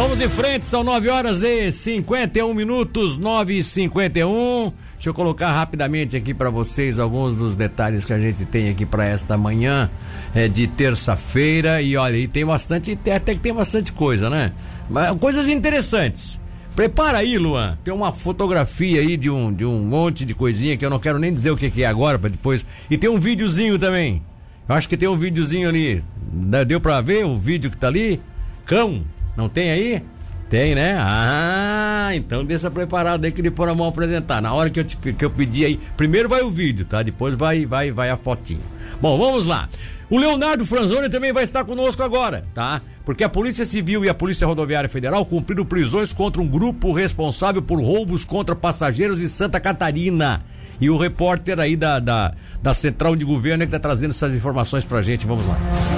Vamos em frente, são 9 horas e 51 minutos, 9 e 51. Deixa eu colocar rapidamente aqui para vocês alguns dos detalhes que a gente tem aqui para esta manhã é, de terça-feira. E olha, e tem bastante, até que tem bastante coisa, né? Mas, coisas interessantes. Prepara aí, Luan. Tem uma fotografia aí de um, de um monte de coisinha que eu não quero nem dizer o que, que é agora para depois. E tem um videozinho também. Eu acho que tem um videozinho ali. Deu para ver o vídeo que tá ali? Cão. Não tem aí? Tem, né? Ah, então deixa preparado aí que depois nós vamos apresentar. Na hora que eu, te, que eu pedir aí, primeiro vai o vídeo, tá? Depois vai, vai, vai a fotinho. Bom, vamos lá. O Leonardo Franzoni também vai estar conosco agora, tá? Porque a Polícia Civil e a Polícia Rodoviária Federal cumpriram prisões contra um grupo responsável por roubos contra passageiros em Santa Catarina. E o repórter aí da, da, da Central de Governo é que está trazendo essas informações pra gente. Vamos lá.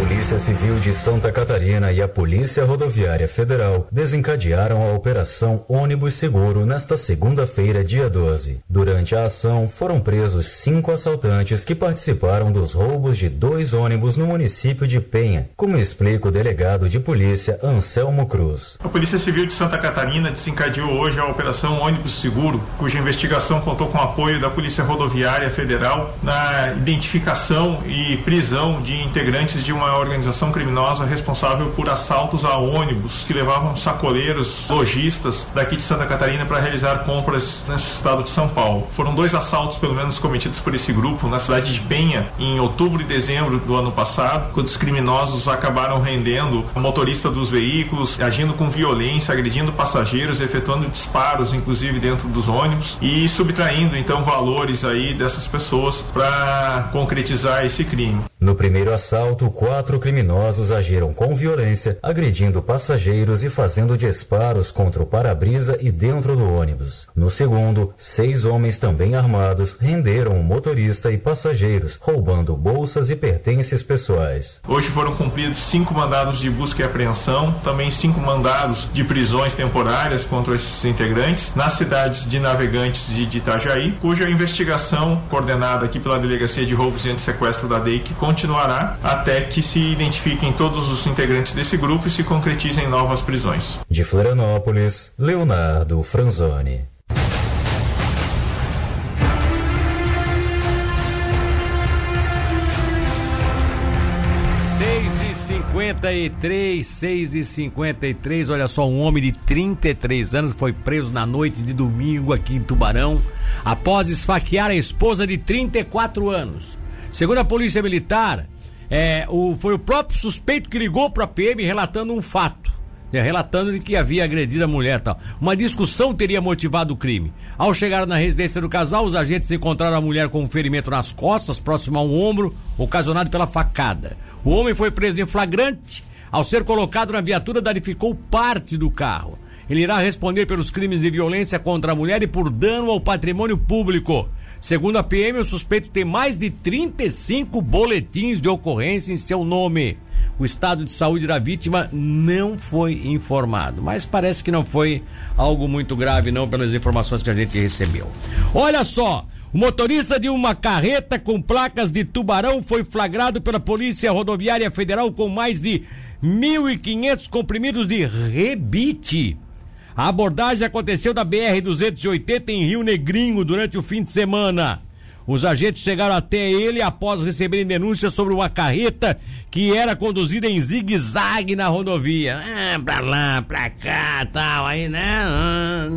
Polícia Civil de Santa Catarina e a Polícia Rodoviária Federal desencadearam a Operação Ônibus Seguro nesta segunda-feira, dia 12. Durante a ação, foram presos cinco assaltantes que participaram dos roubos de dois ônibus no município de Penha, como explica o delegado de polícia Anselmo Cruz. A Polícia Civil de Santa Catarina desencadeou hoje a Operação Ônibus Seguro, cuja investigação contou com o apoio da Polícia Rodoviária Federal na identificação e prisão de integrantes de uma organização criminosa responsável por assaltos a ônibus que levavam sacoleiros, lojistas daqui de Santa Catarina para realizar compras no estado de São Paulo. Foram dois assaltos, pelo menos, cometidos por esse grupo na cidade de Penha em outubro e dezembro do ano passado, quando os criminosos acabaram rendendo o motorista dos veículos, agindo com violência, agredindo passageiros, efetuando disparos, inclusive dentro dos ônibus e subtraindo então valores aí dessas pessoas para concretizar esse crime. No primeiro assalto, quatro criminosos agiram com violência, agredindo passageiros e fazendo disparos contra o para-brisa e dentro do ônibus. No segundo, seis homens também armados renderam o motorista e passageiros, roubando bolsas e pertences pessoais. Hoje foram cumpridos cinco mandados de busca e apreensão, também cinco mandados de prisões temporárias contra esses integrantes nas cidades de Navegantes e de Itajaí, cuja investigação, coordenada aqui pela Delegacia de Roubos e Antissequestro da DEIC, continuará até que se identifiquem todos os integrantes desse grupo e se concretizem novas prisões. De Florianópolis, Leonardo Franzoni. cinquenta e três, seis e cinquenta e três, olha só, um homem de 33 anos foi preso na noite de domingo aqui em Tubarão após esfaquear a esposa de 34 anos. Segundo a polícia militar, é, o, foi o próprio suspeito que ligou para a PM relatando um fato. É, relatando que havia agredido a mulher tal. Uma discussão teria motivado o crime. Ao chegar na residência do casal, os agentes encontraram a mulher com um ferimento nas costas, próximo a um ombro, ocasionado pela facada. O homem foi preso em flagrante. Ao ser colocado na viatura, danificou parte do carro. Ele irá responder pelos crimes de violência contra a mulher e por dano ao patrimônio público. Segundo a PM, o suspeito tem mais de 35 boletins de ocorrência em seu nome. O estado de saúde da vítima não foi informado, mas parece que não foi algo muito grave, não, pelas informações que a gente recebeu. Olha só! O motorista de uma carreta com placas de tubarão foi flagrado pela Polícia Rodoviária Federal com mais de 1.500 comprimidos de rebite. A abordagem aconteceu na BR-280 em Rio Negrinho durante o fim de semana. Os agentes chegaram até ele após receberem denúncias sobre uma carreta que era conduzida em zigue-zague na rodovia. Ah, pra lá, pra cá, tal, aí, né?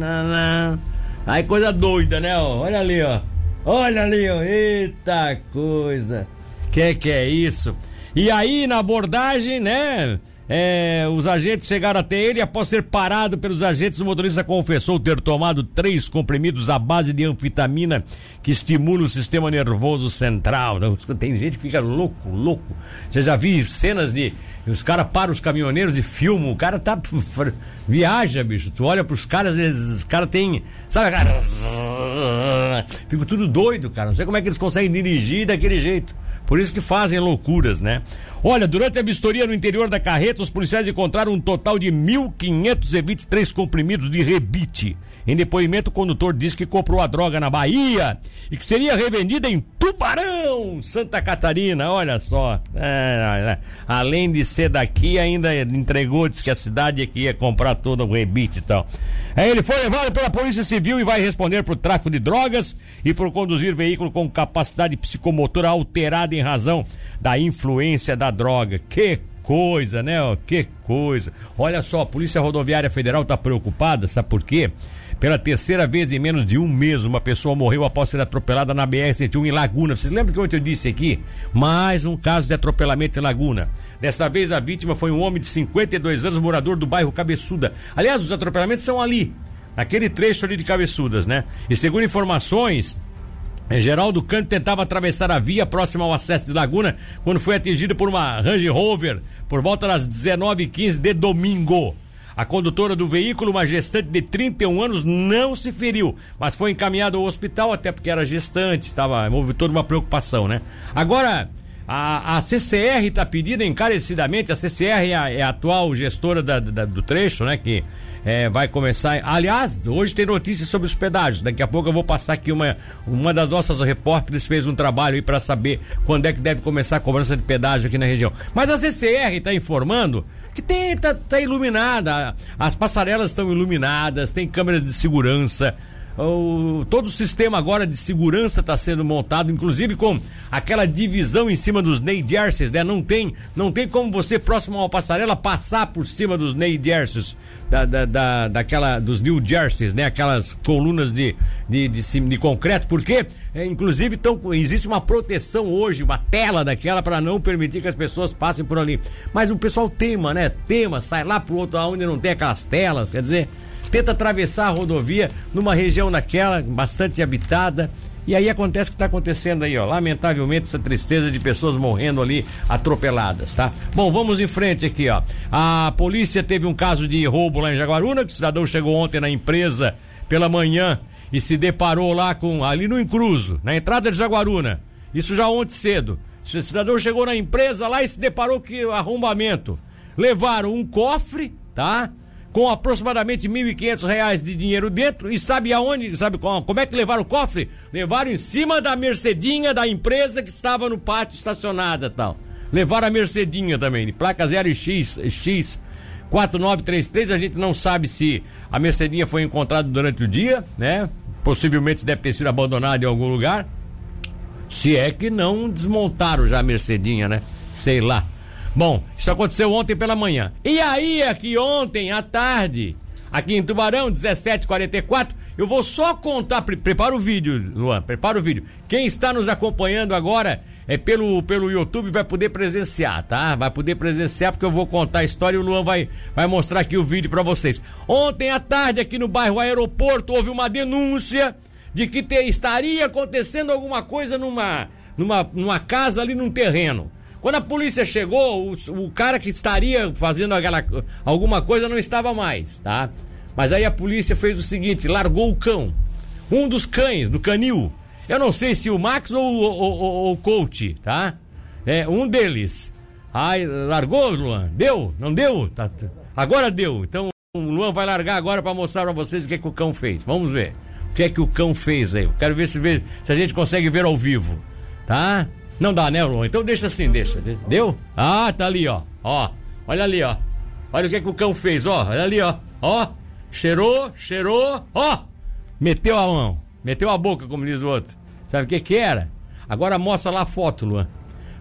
Ah. Aí coisa doida, né? Olha ali, ó. Olha ali, ó. Eita coisa. Que que é isso? E aí, na abordagem, né? É, os agentes chegaram até ele após ser parado pelos agentes. O motorista confessou ter tomado três comprimidos à base de anfetamina que estimula o sistema nervoso central. Tem gente que fica louco, louco. Você já viu cenas de. Os caras param os caminhoneiros e filmam. O cara tá. Viaja, bicho. Tu olha pros caras, os caras têm. Sabe, cara? Fico tudo doido, cara. Não sei como é que eles conseguem dirigir daquele jeito. Por isso que fazem loucuras, né? Olha, durante a vistoria no interior da carreta, os policiais encontraram um total de 1.523 comprimidos de rebite. Em depoimento, o condutor disse que comprou a droga na Bahia e que seria revendida em Tubarão, Santa Catarina. Olha só. É, é, além de ser daqui, ainda entregou, disse que a cidade é que ia comprar todo o rebite e tal. Aí ele foi levado pela Polícia Civil e vai responder por tráfico de drogas e por conduzir veículo com capacidade psicomotora alterada em razão da influência da droga. Que coisa, né? Que coisa. Olha só, a Polícia Rodoviária Federal está preocupada, sabe por quê? Pela terceira vez em menos de um mês, uma pessoa morreu após ser atropelada na BR-101 em Laguna. Vocês lembram que ontem eu disse aqui? Mais um caso de atropelamento em Laguna. Dessa vez a vítima foi um homem de 52 anos, morador do bairro Cabeçuda. Aliás, os atropelamentos são ali, naquele trecho ali de Cabeçudas, né? E segundo informações, Geraldo Canto tentava atravessar a via próxima ao acesso de Laguna quando foi atingido por uma Range Rover por volta das 19h15 de domingo. A condutora do veículo, uma gestante de 31 anos, não se feriu, mas foi encaminhada ao hospital até porque era gestante, estava houve toda uma preocupação, né? Agora, a, a CCR está pedindo encarecidamente, a CCR é a, é a atual gestora da, da, do trecho, né? Que é, vai começar. Aliás, hoje tem notícias sobre os pedágios. Daqui a pouco eu vou passar aqui uma, uma das nossas repórteres fez um trabalho aí para saber quando é que deve começar a cobrança de pedágio aqui na região. Mas a CCR está informando que tem tá, tá iluminada, as passarelas estão iluminadas, tem câmeras de segurança. O, todo o sistema agora de segurança está sendo montado, inclusive com aquela divisão em cima dos Ney Jerseys, né? Não tem, não tem como você, próximo a uma passarela, passar por cima dos Ney Jerseys, da, da, da, daquela, dos New Jerseys, né? Aquelas colunas de, de, de, de, de concreto, porque, é, inclusive, tão, existe uma proteção hoje, uma tela daquela para não permitir que as pessoas passem por ali. Mas o pessoal tema, né? Tema, sai lá pro outro onde não tem aquelas telas, quer dizer tenta atravessar a rodovia numa região daquela bastante habitada. E aí acontece o que está acontecendo aí, ó. Lamentavelmente, essa tristeza de pessoas morrendo ali atropeladas, tá? Bom, vamos em frente aqui, ó. A polícia teve um caso de roubo lá em Jaguaruna, que o cidadão chegou ontem na empresa pela manhã e se deparou lá com. ali no Incruso, na entrada de Jaguaruna. Isso já ontem cedo. O cidadão chegou na empresa lá e se deparou com arrombamento. Levaram um cofre, tá? Com aproximadamente R$ 1.500 de dinheiro dentro. E sabe aonde? Sabe como, como é que levaram o cofre? Levaram em cima da Mercedinha da empresa que estava no pátio estacionada tal. Levaram a Mercedinha também, de placa 0X, X 4933. A gente não sabe se a Mercedinha foi encontrada durante o dia, né? Possivelmente deve ter sido abandonada em algum lugar. Se é que não desmontaram já a Mercedinha, né? Sei lá. Bom, isso aconteceu ontem pela manhã. E aí, aqui ontem à tarde, aqui em Tubarão, 1744, eu vou só contar. Pre prepara o vídeo, Luan, prepara o vídeo. Quem está nos acompanhando agora é pelo, pelo YouTube vai poder presenciar, tá? Vai poder presenciar porque eu vou contar a história e o Luan vai, vai mostrar aqui o vídeo para vocês. Ontem à tarde, aqui no bairro Aeroporto, houve uma denúncia de que te, estaria acontecendo alguma coisa numa, numa, numa casa ali num terreno. Quando a polícia chegou, o, o cara que estaria fazendo aquela, alguma coisa não estava mais, tá? Mas aí a polícia fez o seguinte: largou o cão. Um dos cães, do canil. Eu não sei se o Max ou o, coach, tá? É, um deles. Ai, largou, Luan? Deu? Não deu? Tá, tá. agora deu. Então o Luan vai largar agora para mostrar para vocês o que, é que o cão fez. Vamos ver. O que é que o cão fez aí? quero ver se, se a gente consegue ver ao vivo. Tá? Não dá, né, Luan? Então deixa assim, deixa. Deu? Ah, tá ali, ó. Ó, olha ali, ó. Olha o que, é que o cão fez, ó. Olha ali, ó. Ó, cheirou, cheirou, ó. Meteu a mão, meteu a boca, como diz o outro. Sabe o que que era? Agora mostra lá a foto, Luan.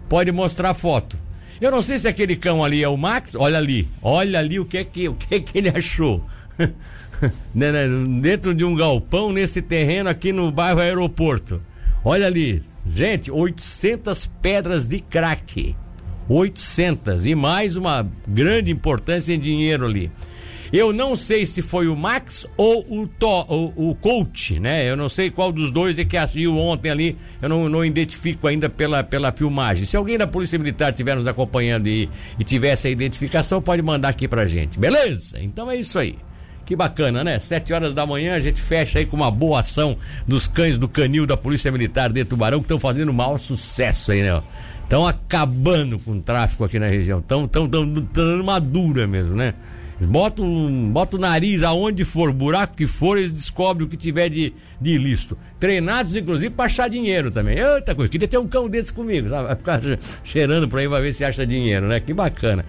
Pode mostrar a foto. Eu não sei se aquele cão ali é o Max. Olha ali, olha ali o que é que, o que, é que ele achou. Né, né, dentro de um galpão nesse terreno aqui no bairro Aeroporto. Olha ali, Gente, 800 pedras de crack. 800 e mais uma grande importância em dinheiro ali. Eu não sei se foi o Max ou o, to, o, o coach, né? Eu não sei qual dos dois é que agiu ontem ali. Eu não, não identifico ainda pela, pela filmagem. Se alguém da Polícia Militar estiver nos acompanhando e, e tiver essa identificação, pode mandar aqui pra gente. Beleza? Então é isso aí. Que bacana, né? Sete horas da manhã a gente fecha aí com uma boa ação dos cães do canil da Polícia Militar de Tubarão que estão fazendo um maior sucesso aí, né? Estão acabando com o tráfico aqui na região. Estão dando uma dura mesmo, né? Bota, um, bota o nariz aonde for, buraco que for, eles descobrem o que tiver de, de ilícito. Treinados, inclusive, para achar dinheiro também. Eita coisa, queria ter um cão desse comigo, sabe? Vai ficar cheirando por aí, vai ver se acha dinheiro, né? Que bacana.